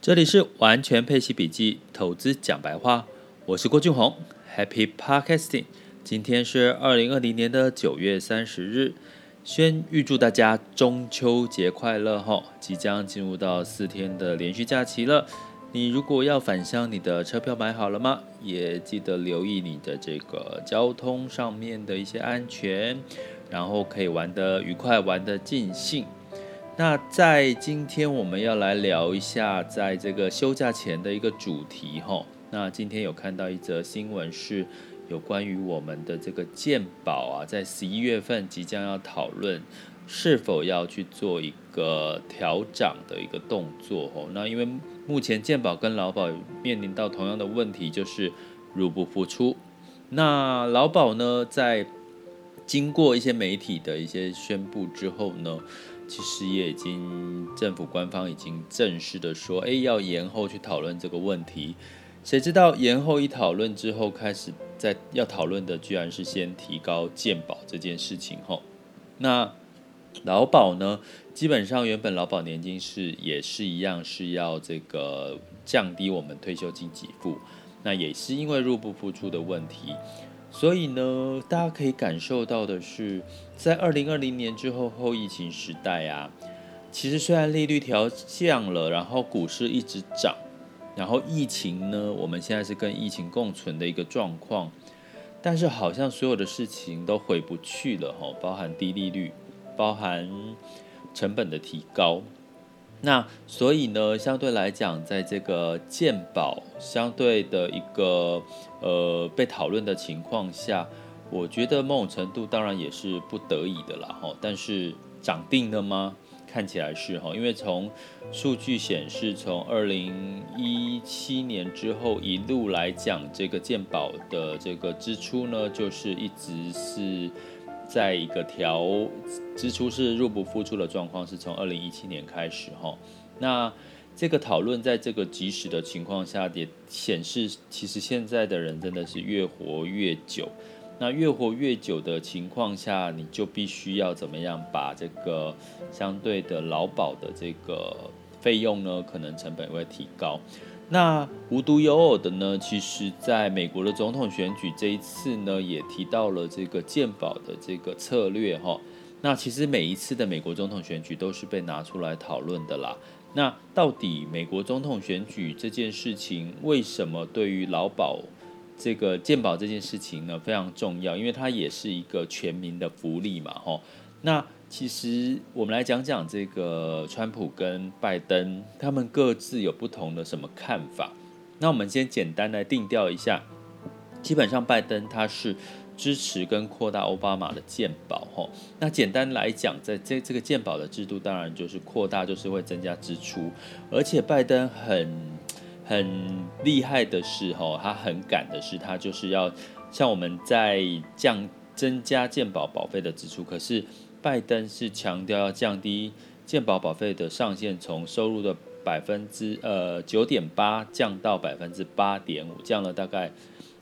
这里是完全配息笔记，投资讲白话，我是郭俊宏，Happy Podcasting。今天是二零二零年的九月三十日，先预祝大家中秋节快乐哈！即将进入到四天的连续假期了，你如果要返乡，你的车票买好了吗？也记得留意你的这个交通上面的一些安全，然后可以玩得愉快，玩得尽兴。那在今天我们要来聊一下，在这个休假前的一个主题哈。那今天有看到一则新闻，是有关于我们的这个健保啊，在十一月份即将要讨论是否要去做一个调涨的一个动作哦。那因为目前健保跟劳保面临到同样的问题，就是入不敷出。那劳保呢，在经过一些媒体的一些宣布之后呢，其实也已经政府官方已经正式的说，哎，要延后去讨论这个问题。谁知道延后一讨论之后，开始在要讨论的居然是先提高健保这件事情。吼，那劳保呢？基本上原本劳保年金是也是一样，是要这个降低我们退休金给付。那也是因为入不敷出的问题。所以呢，大家可以感受到的是，在二零二零年之后后疫情时代啊，其实虽然利率调降了，然后股市一直涨，然后疫情呢，我们现在是跟疫情共存的一个状况，但是好像所有的事情都回不去了哈，包含低利率，包含成本的提高。那所以呢，相对来讲，在这个鉴宝相对的一个呃被讨论的情况下，我觉得某种程度当然也是不得已的啦哈。但是涨定了吗？看起来是哈，因为从数据显示，从二零一七年之后一路来讲，这个鉴宝的这个支出呢，就是一直是。在一个调支出是入不敷出的状况，是从二零一七年开始哈。那这个讨论在这个即时的情况下，也显示其实现在的人真的是越活越久。那越活越久的情况下，你就必须要怎么样把这个相对的劳保的这个费用呢，可能成本会提高。那无独有偶的呢，其实在美国的总统选举这一次呢，也提到了这个健保的这个策略哈。那其实每一次的美国总统选举都是被拿出来讨论的啦。那到底美国总统选举这件事情，为什么对于劳保这个健保这件事情呢，非常重要？因为它也是一个全民的福利嘛，哈。那其实我们来讲讲这个川普跟拜登，他们各自有不同的什么看法？那我们先简单来定调一下。基本上拜登他是支持跟扩大奥巴马的健保，吼。那简单来讲，在这这个健保的制度，当然就是扩大，就是会增加支出。而且拜登很很厉害的是，吼，他很赶的是，他就是要像我们在降增加健保保费的支出，可是。拜登是强调要降低健保保费的上限，从收入的百分之呃九点八降到百分之八点五，降了大概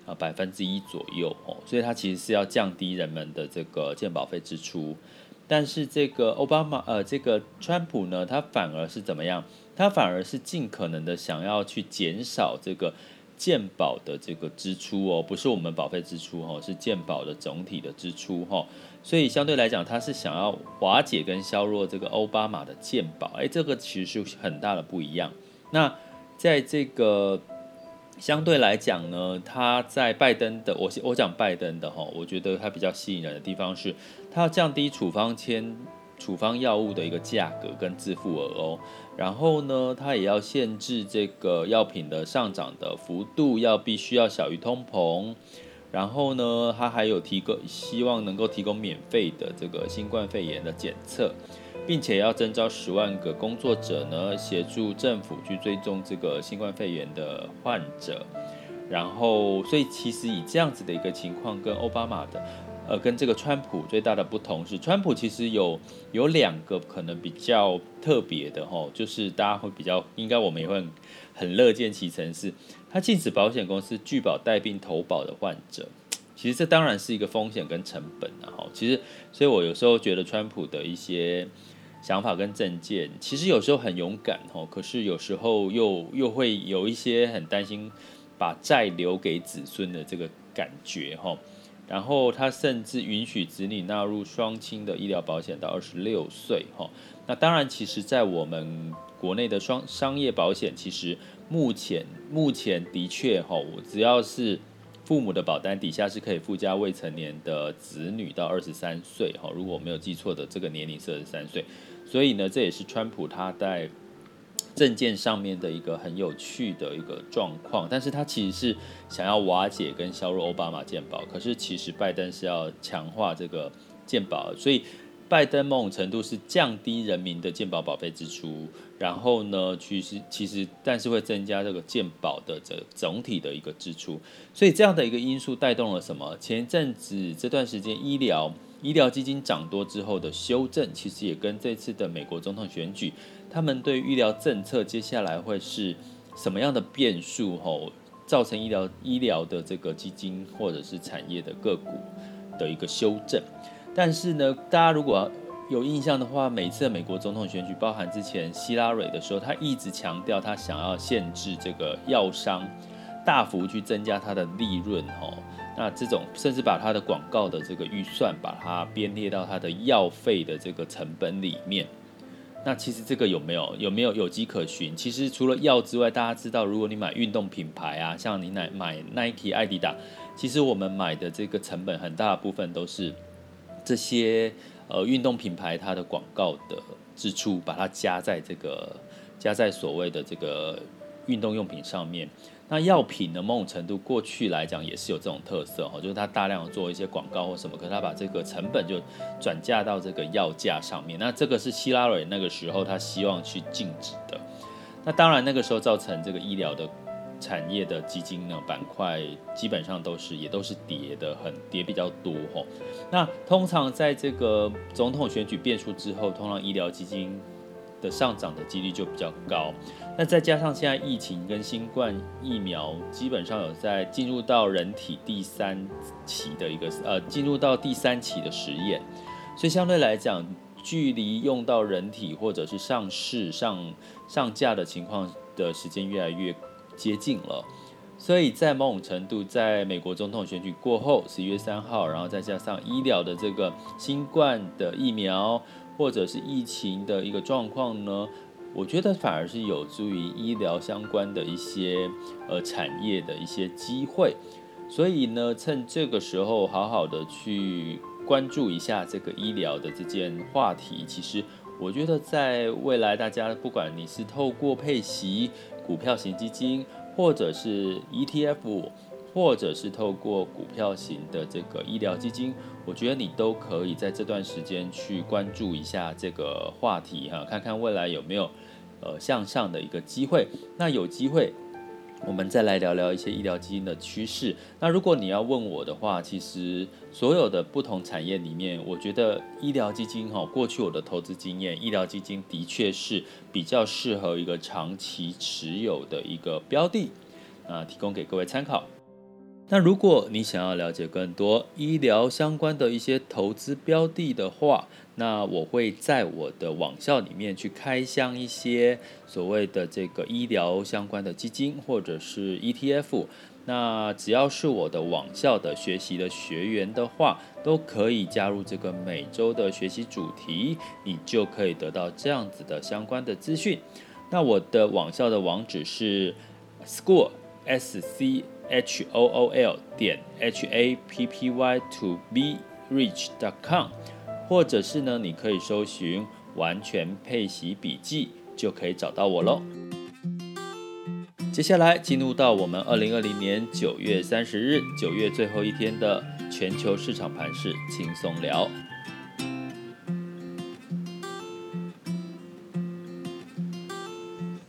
啊百分之一左右哦，所以他其实是要降低人们的这个健保费支出。但是这个奥巴马呃这个川普呢，他反而是怎么样？他反而是尽可能的想要去减少这个健保的这个支出哦，不是我们保费支出哦，是健保的总体的支出哈。所以相对来讲，他是想要瓦解跟削弱这个奥巴马的健保，哎，这个其实是很大的不一样。那在这个相对来讲呢，他在拜登的，我我讲拜登的哈，我觉得他比较吸引人的地方是，他要降低处方签、处方药物的一个价格跟自付额哦，然后呢，他也要限制这个药品的上涨的幅度，要必须要小于通膨。然后呢，他还有提供，希望能够提供免费的这个新冠肺炎的检测，并且要征召十万个工作者呢，协助政府去追踪这个新冠肺炎的患者。然后，所以其实以这样子的一个情况，跟奥巴马的，呃，跟这个川普最大的不同是，川普其实有有两个可能比较特别的吼，就是大家会比较，应该我们也会很，乐见其成是。他禁止保险公司拒保带病投保的患者，其实这当然是一个风险跟成本啊。哈，其实，所以我有时候觉得川普的一些想法跟政见，其实有时候很勇敢哦，可是有时候又又会有一些很担心把债留给子孙的这个感觉哈。然后他甚至允许子女纳入双亲的医疗保险到二十六岁哈。那当然，其实，在我们国内的双商业保险，其实目前目前的确哈，我只要是。父母的保单底下是可以附加未成年的子女到二十三岁，哈，如果我没有记错的，这个年龄是二十三岁，所以呢，这也是川普他在证件上面的一个很有趣的一个状况。但是他其实是想要瓦解跟削弱奥巴马健保，可是其实拜登是要强化这个健保，所以。拜登某种程度是降低人民的健保保费支出，然后呢，其实其实但是会增加这个健保的这总体的一个支出，所以这样的一个因素带动了什么？前一阵子这段时间医疗医疗基金涨多之后的修正，其实也跟这次的美国总统选举，他们对医疗政策接下来会是什么样的变数？吼，造成医疗医疗的这个基金或者是产业的个股的一个修正。但是呢，大家如果有印象的话，每次美国总统选举，包含之前希拉蕊的时候，他一直强调他想要限制这个药商大幅去增加他的利润吼。那这种甚至把他的广告的这个预算，把它编列到他的药费的这个成本里面。那其实这个有没有有没有有迹可循？其实除了药之外，大家知道，如果你买运动品牌啊，像你买买 Nike、艾迪达，其实我们买的这个成本很大部分都是。这些呃运动品牌它的广告的支出，把它加在这个加在所谓的这个运动用品上面。那药品呢，某种程度过去来讲也是有这种特色哈，就是它大量做一些广告或什么，可是它把这个成本就转嫁到这个药价上面。那这个是希拉蕊那个时候他希望去禁止的。那当然那个时候造成这个医疗的。产业的基金呢，板块基本上都是也都是跌的，很跌比较多吼。那通常在这个总统选举变数之后，通常医疗基金的上涨的几率就比较高。那再加上现在疫情跟新冠疫苗基本上有在进入到人体第三期的一个呃进入到第三期的实验，所以相对来讲，距离用到人体或者是上市上上架的情况的时间越来越接近了，所以在某种程度，在美国总统选举过后，十一月三号，然后再加上医疗的这个新冠的疫苗或者是疫情的一个状况呢，我觉得反而是有助于医疗相关的一些呃产业的一些机会。所以呢，趁这个时候好好的去关注一下这个医疗的这件话题。其实我觉得在未来，大家不管你是透过配息。股票型基金，或者是 ETF，或者是透过股票型的这个医疗基金，我觉得你都可以在这段时间去关注一下这个话题哈，看看未来有没有呃向上的一个机会。那有机会。我们再来聊聊一些医疗基金的趋势。那如果你要问我的话，其实所有的不同产业里面，我觉得医疗基金哈，过去我的投资经验，医疗基金的确是比较适合一个长期持有的一个标的，啊，提供给各位参考。那如果你想要了解更多医疗相关的一些投资标的的话，那我会在我的网校里面去开箱一些所谓的这个医疗相关的基金或者是 ETF。那只要是我的网校的学习的学员的话，都可以加入这个每周的学习主题，你就可以得到这样子的相关的资讯。那我的网校的网址是 school s c h o o l 点 h a p p y to be rich dot com，或者是呢，你可以搜寻完全配习笔记，就可以找到我喽。接下来进入到我们二零二零年九月三十日，九月最后一天的全球市场盘势轻松聊。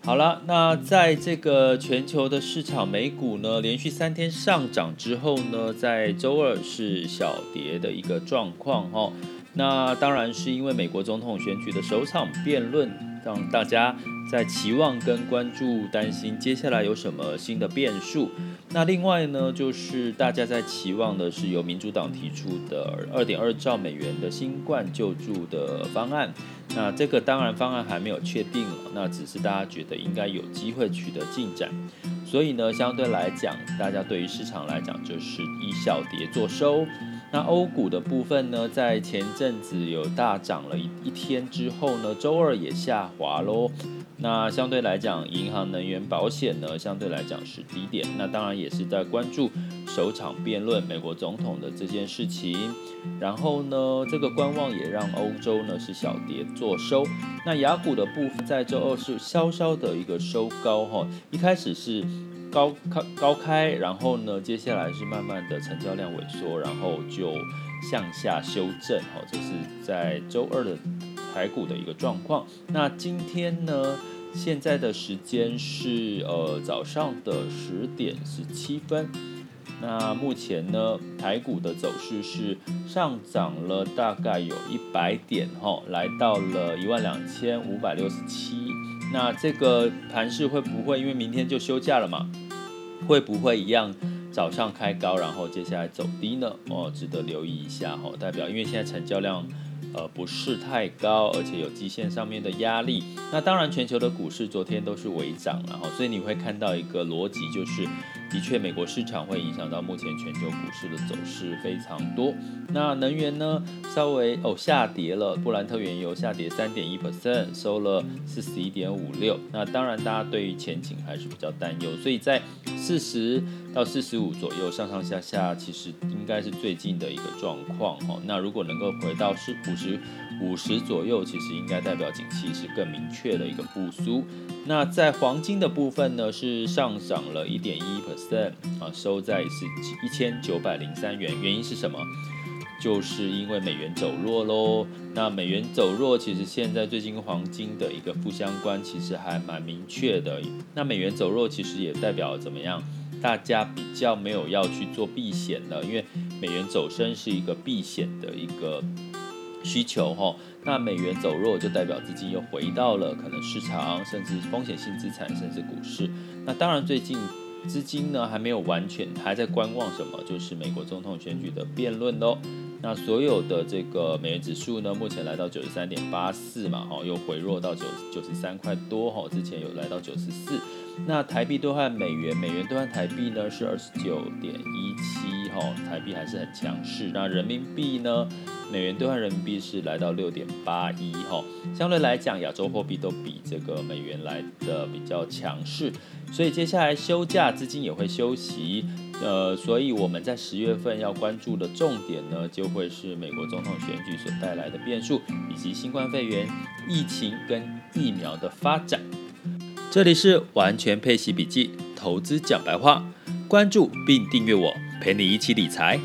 好了，那在这个全球的市场，美股呢连续三天上涨之后呢，在周二是小跌的一个状况哈。那当然是因为美国总统选举的首场辩论让大家在期望跟关注、担心接下来有什么新的变数。那另外呢，就是大家在期望的是由民主党提出的二点二兆美元的新冠救助的方案。那这个当然方案还没有确定了，那只是大家觉得应该有机会取得进展。所以呢，相对来讲，大家对于市场来讲就是以小跌作收。那欧股的部分呢，在前阵子有大涨了一一天之后呢，周二也下滑喽。那相对来讲，银行、能源、保险呢，相对来讲是低点。那当然也是在关注首场辩论美国总统的这件事情。然后呢，这个观望也让欧洲呢是小跌作收。那雅股的部分在周二是稍稍的一个收高哈，一开始是。高开高开，然后呢，接下来是慢慢的成交量萎缩，然后就向下修正。好，这是在周二的台股的一个状况。那今天呢，现在的时间是呃早上的十点十七分。那目前呢，台股的走势是上涨了大概有一百点，哈，来到了一万两千五百六十七。那这个盘势会不会因为明天就休假了嘛？会不会一样早上开高，然后接下来走低呢？哦，值得留意一下哦。代表因为现在成交量呃不是太高，而且有基线上面的压力。那当然，全球的股市昨天都是微涨，然后所以你会看到一个逻辑就是。的确，美国市场会影响到目前全球股市的走势非常多。那能源呢，稍微哦下跌了，布兰特原油下跌三点一 percent，收了四十一点五六。那当然，大家对于前景还是比较担忧，所以在四十到四十五左右上上下下，其实应该是最近的一个状况哦。那如果能够回到是五十五十左右，其实应该代表景气是更明确的一个复苏。那在黄金的部分呢，是上涨了一点一 percent 啊，收在是一千九百零三元。原因是什么？就是因为美元走弱喽。那美元走弱，其实现在最近黄金的一个负相关，其实还蛮明确的。那美元走弱，其实也代表怎么样？大家比较没有要去做避险了，因为美元走升是一个避险的一个需求哈。那美元走弱，就代表资金又回到了可能市场，甚至风险性资产，甚至股市。那当然，最近资金呢还没有完全还在观望什么，就是美国总统选举的辩论喽。那所有的这个美元指数呢，目前来到九十三点八四嘛，哈，又回落到九九十三块多，哈，之前有来到九十四。那台币兑换美元，美元兑换台币呢是二十九点一七，吼，台币还是很强势。那人民币呢？美元兑换人民币是来到六点八一吼，相对来讲，亚洲货币都比这个美元来的比较强势，所以接下来休假资金也会休息，呃，所以我们在十月份要关注的重点呢，就会是美国总统选举所带来的变数，以及新冠肺炎疫情跟疫苗的发展。这里是完全配息笔记，投资讲白话，关注并订阅我，陪你一起理财。